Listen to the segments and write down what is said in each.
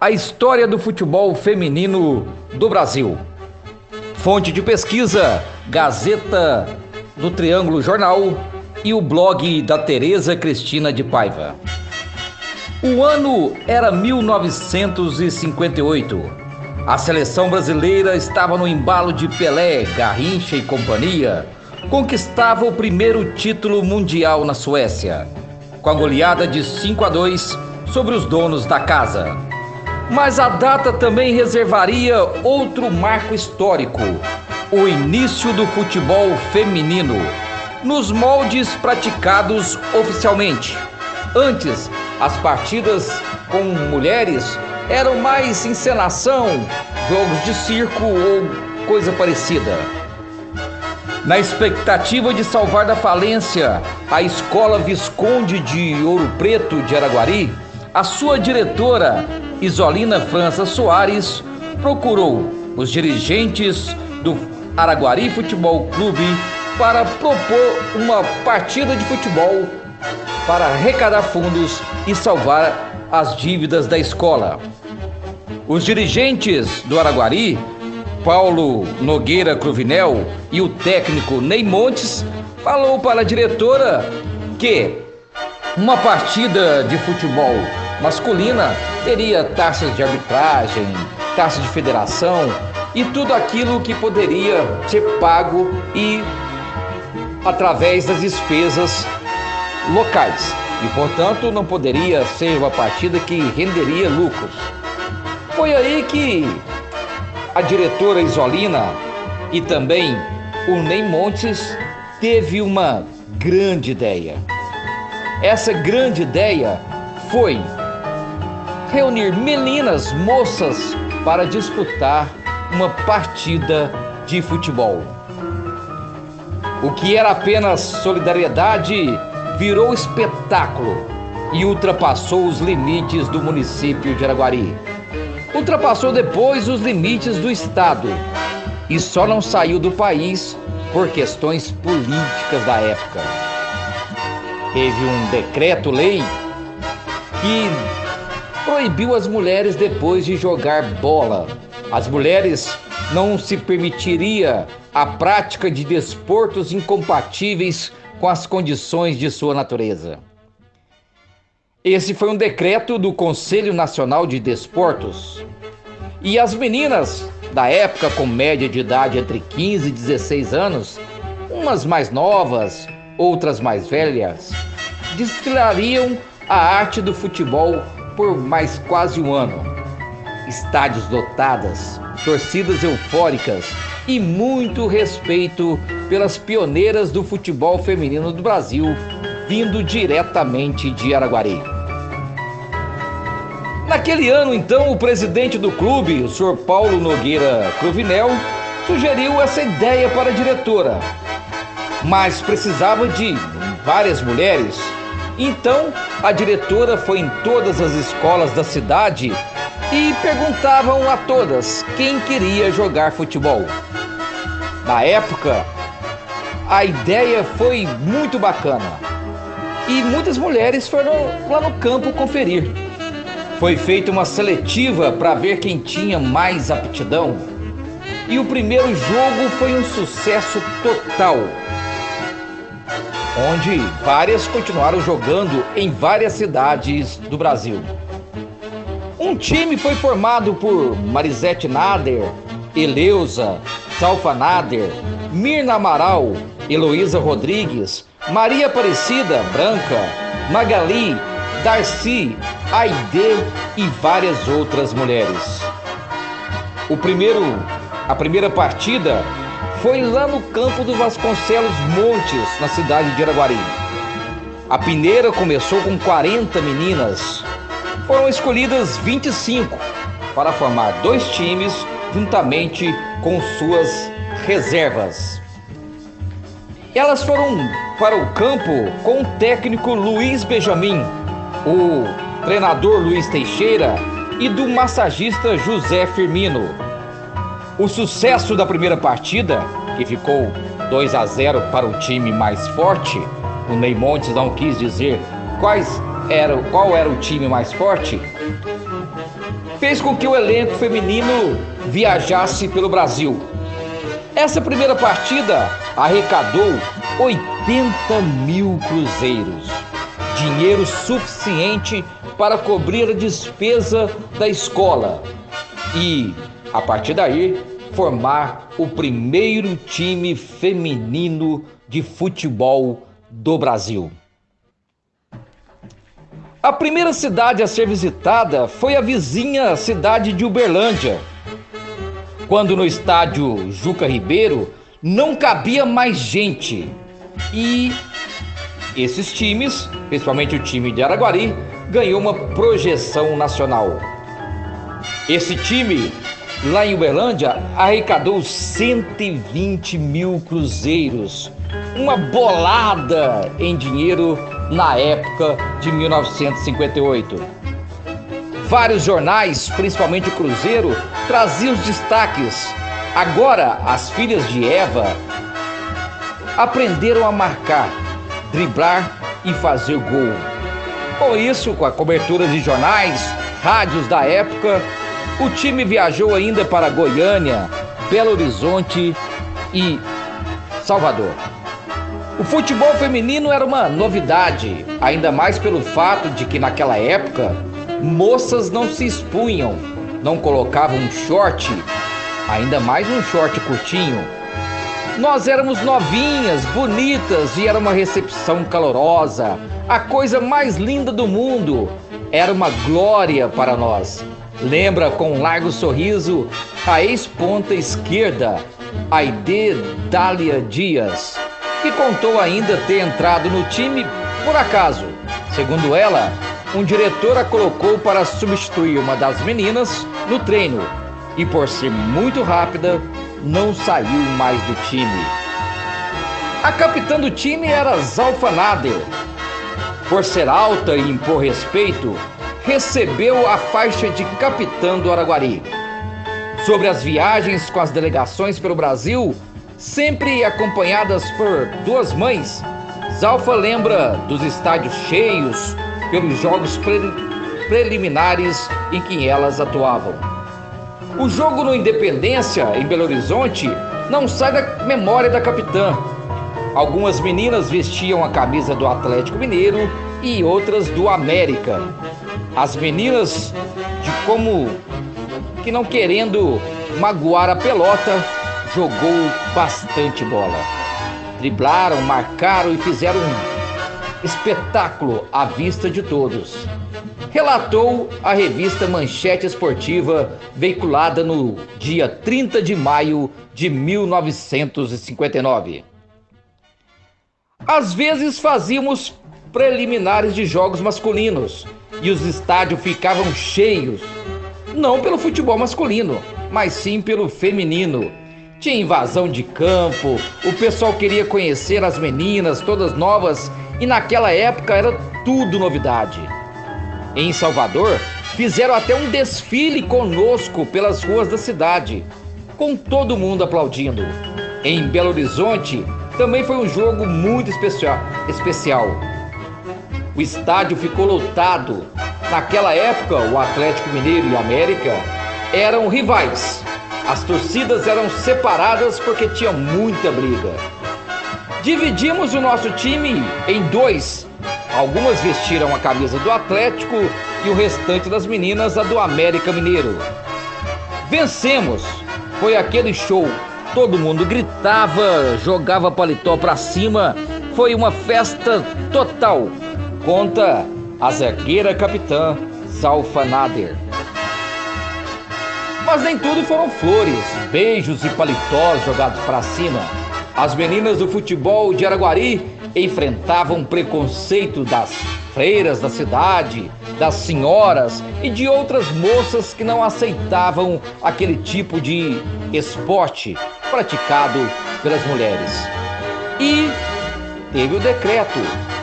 A história do futebol feminino do Brasil. Fonte de pesquisa: Gazeta do Triângulo Jornal e o blog da Tereza Cristina de Paiva. O ano era 1958. A seleção brasileira estava no embalo de Pelé, Garrincha e companhia. Conquistava o primeiro título mundial na Suécia, com a goleada de 5 a 2 sobre os donos da casa. Mas a data também reservaria outro marco histórico: o início do futebol feminino, nos moldes praticados oficialmente. Antes, as partidas com mulheres eram mais encenação, jogos de circo ou coisa parecida. Na expectativa de salvar da falência a Escola Visconde de Ouro Preto de Araguari, a sua diretora, Isolina França Soares, procurou os dirigentes do Araguari Futebol Clube para propor uma partida de futebol para arrecadar fundos e salvar as dívidas da escola. Os dirigentes do Araguari, Paulo Nogueira Cruvinel e o técnico Ney Montes, falou para a diretora que uma partida de futebol masculina teria taxas de arbitragem, taxa de federação e tudo aquilo que poderia ser pago e através das despesas locais. E, portanto, não poderia ser uma partida que renderia lucros. Foi aí que a diretora Isolina e também o Ney Montes teve uma grande ideia. Essa grande ideia foi reunir meninas, moças, para disputar uma partida de futebol. O que era apenas solidariedade virou espetáculo e ultrapassou os limites do município de Araguari. Ultrapassou depois os limites do estado e só não saiu do país por questões políticas da época. Teve um decreto-lei que proibiu as mulheres depois de jogar bola. As mulheres não se permitiria a prática de desportos incompatíveis com as condições de sua natureza. Esse foi um decreto do Conselho Nacional de Desportos. E as meninas da época com média de idade entre 15 e 16 anos, umas mais novas, outras mais velhas, desfilariam a arte do futebol por mais quase um ano. Estádios lotadas, torcidas eufóricas e muito respeito pelas pioneiras do futebol feminino do Brasil, vindo diretamente de Araguari. Naquele ano, então, o presidente do clube, o Sr. Paulo Nogueira Cruvinel, sugeriu essa ideia para a diretora, mas precisava de várias mulheres então, a diretora foi em todas as escolas da cidade e perguntavam a todas quem queria jogar futebol. Na época, a ideia foi muito bacana e muitas mulheres foram lá no campo conferir. Foi feita uma seletiva para ver quem tinha mais aptidão e o primeiro jogo foi um sucesso total onde várias continuaram jogando em várias cidades do Brasil. Um time foi formado por Marisete Nader, Eleusa, Salfa Nader, Mirna Amaral, Heloísa Rodrigues, Maria Aparecida Branca, Magali, Darcy, Aide e várias outras mulheres. O primeiro, a primeira partida foi lá no campo do Vasconcelos Montes, na cidade de Araguari. A peneira começou com 40 meninas. Foram escolhidas 25 para formar dois times juntamente com suas reservas. Elas foram para o campo com o técnico Luiz Benjamin, o treinador Luiz Teixeira e do massagista José Firmino. O sucesso da primeira partida, que ficou 2 a 0 para o time mais forte, o Ney Montes não quis dizer quais era, qual era o time mais forte, fez com que o elenco feminino viajasse pelo Brasil. Essa primeira partida arrecadou 80 mil cruzeiros, dinheiro suficiente para cobrir a despesa da escola e, a partir daí, formar o primeiro time feminino de futebol do Brasil. A primeira cidade a ser visitada foi a vizinha cidade de Uberlândia, quando no estádio Juca Ribeiro não cabia mais gente. E esses times, principalmente o time de Araguari, ganhou uma projeção nacional. Esse time, lá em Uberlândia, arrecadou 120 mil cruzeiros, uma bolada em dinheiro na época de 1958. Vários jornais, principalmente o Cruzeiro, traziam os destaques. Agora, as filhas de Eva aprenderam a marcar, driblar e fazer gol. Com isso, com a cobertura de jornais, rádios da época, o time viajou ainda para Goiânia, Belo Horizonte e Salvador. O futebol feminino era uma novidade, ainda mais pelo fato de que naquela época moças não se expunham, não colocavam um short, ainda mais um short curtinho. Nós éramos novinhas, bonitas e era uma recepção calorosa, a coisa mais linda do mundo. Era uma glória para nós. Lembra com um largo sorriso a ex-ponta esquerda, Aide Dália Dias que contou ainda ter entrado no time por acaso. Segundo ela, um diretor a colocou para substituir uma das meninas no treino e, por ser muito rápida, não saiu mais do time. A capitã do time era Zalfa Nader. Por ser alta e impor respeito, recebeu a faixa de capitã do Araguari. Sobre as viagens com as delegações pelo Brasil, sempre acompanhadas por duas mães. Zalfa lembra dos estádios cheios pelos jogos pre preliminares em que elas atuavam. O jogo no Independência, em Belo Horizonte, não sai da memória da capitã. Algumas meninas vestiam a camisa do Atlético Mineiro e outras do América. As meninas, de como que não querendo magoar a pelota, jogou bastante bola. Driblaram, marcaram e fizeram um espetáculo à vista de todos. Relatou a revista Manchete Esportiva, veiculada no dia 30 de maio de 1959. Às vezes fazíamos preliminares de jogos masculinos e os estádios ficavam cheios, não pelo futebol masculino, mas sim pelo feminino tinha invasão de campo, o pessoal queria conhecer as meninas, todas novas, e naquela época era tudo novidade. Em Salvador, fizeram até um desfile conosco pelas ruas da cidade, com todo mundo aplaudindo. Em Belo Horizonte, também foi um jogo muito especial. especial. O estádio ficou lotado. Naquela época, o Atlético Mineiro e América eram rivais as torcidas eram separadas porque tinha muita briga. Dividimos o nosso time em dois. Algumas vestiram a camisa do Atlético e o restante das meninas a do América Mineiro. Vencemos! Foi aquele show. Todo mundo gritava, jogava paletó para cima. Foi uma festa total. Conta a zagueira capitã Zalfa Nader. Mas nem tudo foram flores, beijos e paletós jogados para cima. As meninas do futebol de Araguari enfrentavam preconceito das freiras da cidade, das senhoras e de outras moças que não aceitavam aquele tipo de esporte praticado pelas mulheres. E teve o decreto,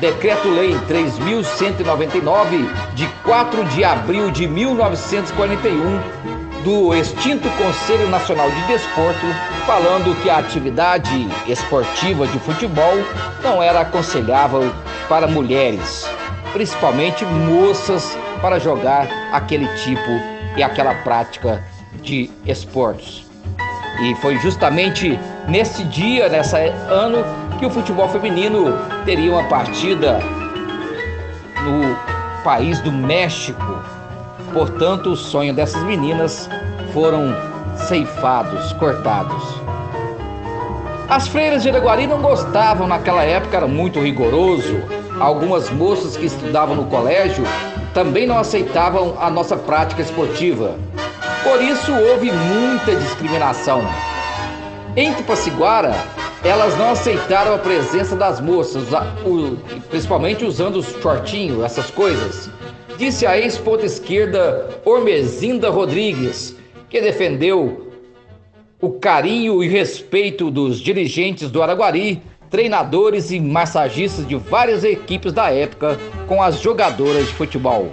Decreto-Lei 3199 de 4 de abril de 1941 do extinto Conselho Nacional de Desporto, falando que a atividade esportiva de futebol não era aconselhável para mulheres, principalmente moças para jogar aquele tipo e aquela prática de esportes. E foi justamente nesse dia, nesse ano, que o futebol feminino teria uma partida no país do México. Portanto, o sonho dessas meninas foram ceifados, cortados. As freiras de Araguari não gostavam naquela época, era muito rigoroso. Algumas moças que estudavam no colégio também não aceitavam a nossa prática esportiva. Por isso houve muita discriminação. Em Tupaciguara, elas não aceitaram a presença das moças, principalmente usando os shortinhos, essas coisas. Disse a ex-ponta esquerda Ormezinda Rodrigues, que defendeu o carinho e respeito dos dirigentes do Araguari, treinadores e massagistas de várias equipes da época com as jogadoras de futebol.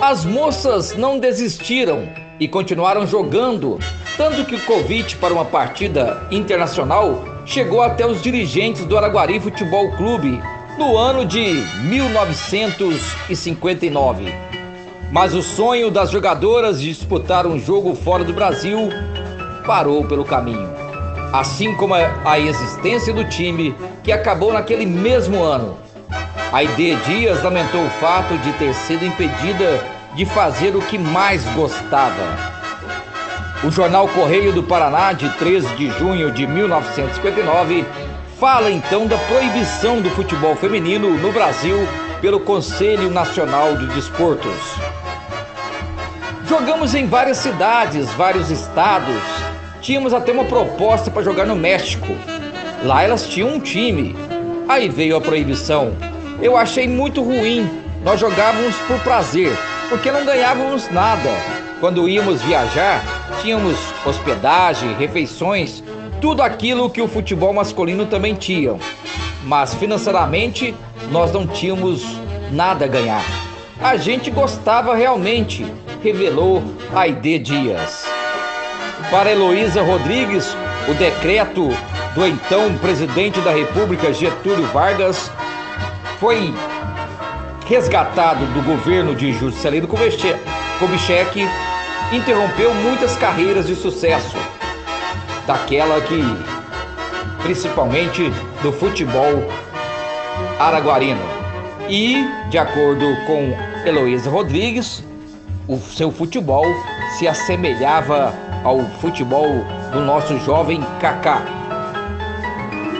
As moças não desistiram e continuaram jogando, tanto que o convite para uma partida internacional chegou até os dirigentes do Araguari Futebol Clube no ano de 1959. Mas o sonho das jogadoras de disputar um jogo fora do Brasil parou pelo caminho. Assim como a existência do time que acabou naquele mesmo ano a ID Dias lamentou o fato de ter sido impedida de fazer o que mais gostava. O jornal Correio do Paraná, de 13 de junho de 1959, fala então da proibição do futebol feminino no Brasil pelo Conselho Nacional de Desportos. Jogamos em várias cidades, vários estados. Tínhamos até uma proposta para jogar no México. Lá elas tinham um time. Aí veio a proibição eu achei muito ruim. Nós jogávamos por prazer, porque não ganhávamos nada. Quando íamos viajar, tínhamos hospedagem, refeições, tudo aquilo que o futebol masculino também tinha. Mas financeiramente, nós não tínhamos nada a ganhar. A gente gostava realmente, revelou Aide Dias. Para Heloísa Rodrigues, o decreto do então presidente da República Getúlio Vargas foi resgatado do governo de Juscelino Kubitschek, interrompeu muitas carreiras de sucesso, daquela que, principalmente do futebol araguarino. E, de acordo com Heloísa Rodrigues, o seu futebol se assemelhava ao futebol do nosso jovem Kaká.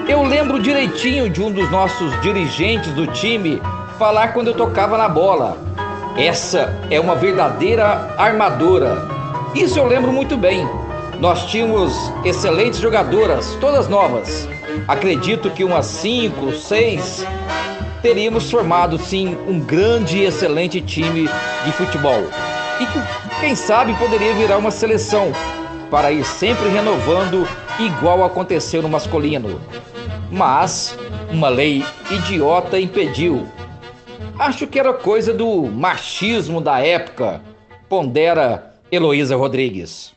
Eu lembro direitinho de um dos nossos dirigentes do time falar quando eu tocava na bola. Essa é uma verdadeira armadora. Isso eu lembro muito bem. Nós tínhamos excelentes jogadoras, todas novas. Acredito que umas cinco, seis teríamos formado sim um grande e excelente time de futebol. E que, quem sabe, poderia virar uma seleção para ir sempre renovando, igual aconteceu no masculino mas uma lei idiota impediu. Acho que era coisa do machismo da época, pondera Heloísa Rodrigues.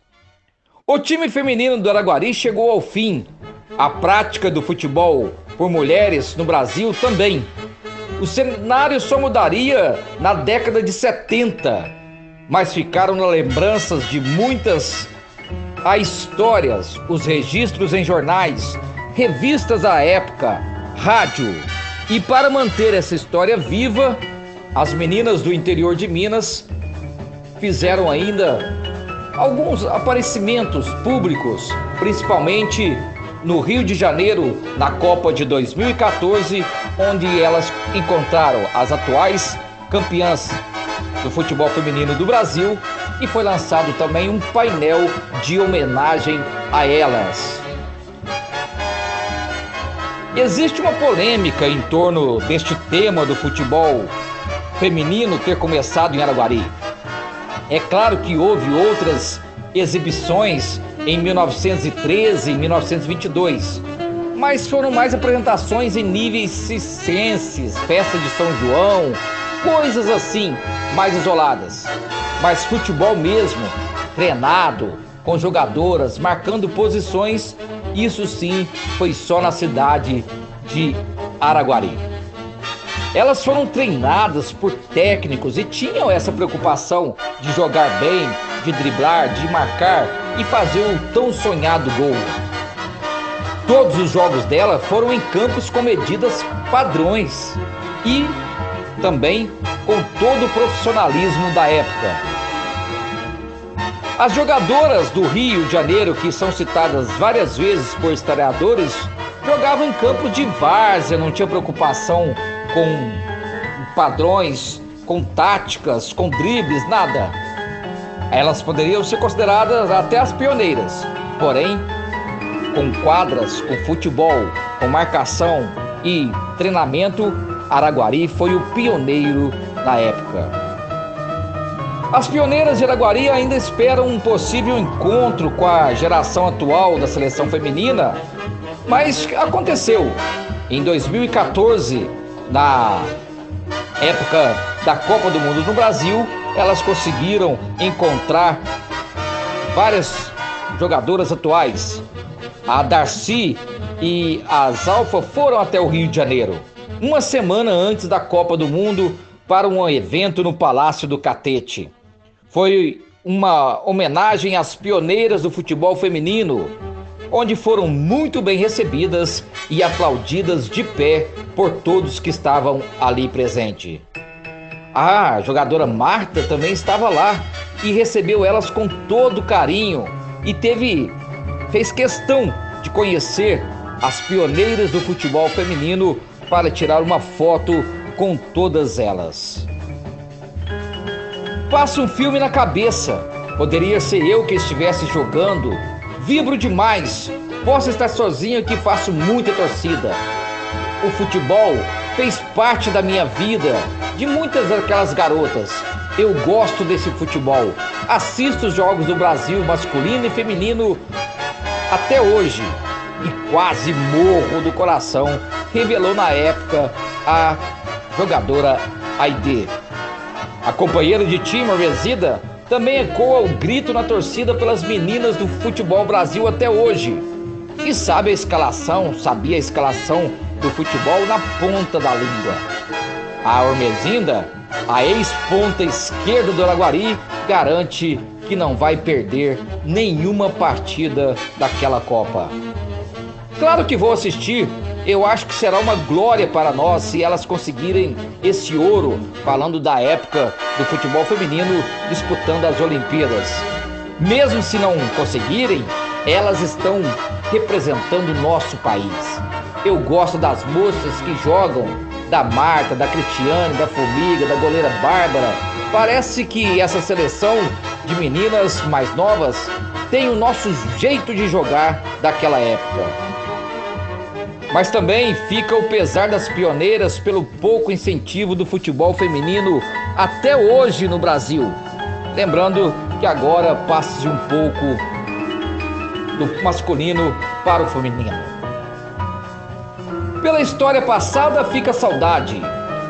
O time feminino do Araguari chegou ao fim. A prática do futebol por mulheres no Brasil também. O cenário só mudaria na década de 70, mas ficaram lembranças de muitas as histórias, os registros em jornais, revistas da época, rádio. E para manter essa história viva, as meninas do interior de Minas fizeram ainda alguns aparecimentos públicos, principalmente no Rio de Janeiro, na Copa de 2014, onde elas encontraram as atuais campeãs do futebol feminino do Brasil e foi lançado também um painel de homenagem a elas. Existe uma polêmica em torno deste tema do futebol feminino ter começado em Araguari. É claro que houve outras exibições em 1913 e 1922, mas foram mais apresentações em níveis cicenses, festa de São João, coisas assim, mais isoladas. Mas futebol mesmo, treinado, com jogadoras marcando posições, isso sim foi só na cidade de Araguari. Elas foram treinadas por técnicos e tinham essa preocupação de jogar bem, de driblar, de marcar e fazer o tão sonhado gol. Todos os jogos dela foram em campos com medidas padrões e também com todo o profissionalismo da época. As jogadoras do Rio de Janeiro, que são citadas várias vezes por historiadores, jogavam em campos de várzea, não tinha preocupação com padrões, com táticas, com dribles, nada. Elas poderiam ser consideradas até as pioneiras, porém, com quadras, com futebol, com marcação e treinamento, Araguari foi o pioneiro na época. As pioneiras de Araguari ainda esperam um possível encontro com a geração atual da seleção feminina, mas aconteceu. Em 2014, na época da Copa do Mundo no Brasil, elas conseguiram encontrar várias jogadoras atuais. A Darcy e a Zalfa foram até o Rio de Janeiro, uma semana antes da Copa do Mundo, para um evento no Palácio do Catete. Foi uma homenagem às pioneiras do futebol feminino, onde foram muito bem recebidas e aplaudidas de pé por todos que estavam ali presentes. A jogadora Marta também estava lá e recebeu elas com todo carinho e teve fez questão de conhecer as pioneiras do futebol feminino para tirar uma foto com todas elas. Passa um filme na cabeça. Poderia ser eu que estivesse jogando Vibro demais. Posso estar sozinho que faço muita torcida. O futebol fez parte da minha vida, de muitas daquelas garotas. Eu gosto desse futebol. Assisto os jogos do Brasil masculino e feminino até hoje e quase morro do coração, revelou na época a jogadora Aide. A companheira de time, Resida, também ecoa o grito na torcida pelas meninas do futebol Brasil até hoje. E sabe a escalação, sabia a escalação do futebol na ponta da língua. A Ormezinda, a ex-ponta esquerda do Araguari, garante que não vai perder nenhuma partida daquela Copa. Claro que vou assistir eu acho que será uma glória para nós se elas conseguirem esse ouro, falando da época do futebol feminino disputando as Olimpíadas. Mesmo se não conseguirem, elas estão representando o nosso país. Eu gosto das moças que jogam, da Marta, da Cristiane, da Formiga, da goleira Bárbara. Parece que essa seleção de meninas mais novas tem o nosso jeito de jogar daquela época. Mas também fica o pesar das pioneiras pelo pouco incentivo do futebol feminino até hoje no Brasil. Lembrando que agora passa um pouco do masculino para o feminino. Pela história passada fica saudade.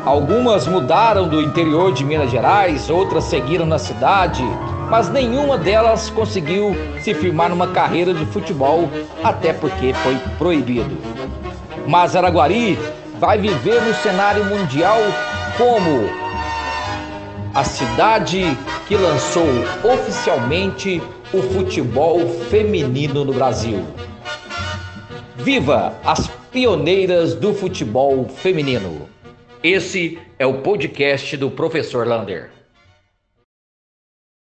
Algumas mudaram do interior de Minas Gerais, outras seguiram na cidade, mas nenhuma delas conseguiu se firmar numa carreira de futebol, até porque foi proibido. Mas Araguari vai viver no cenário mundial como a cidade que lançou oficialmente o futebol feminino no Brasil. Viva as pioneiras do futebol feminino! Esse é o podcast do professor Lander.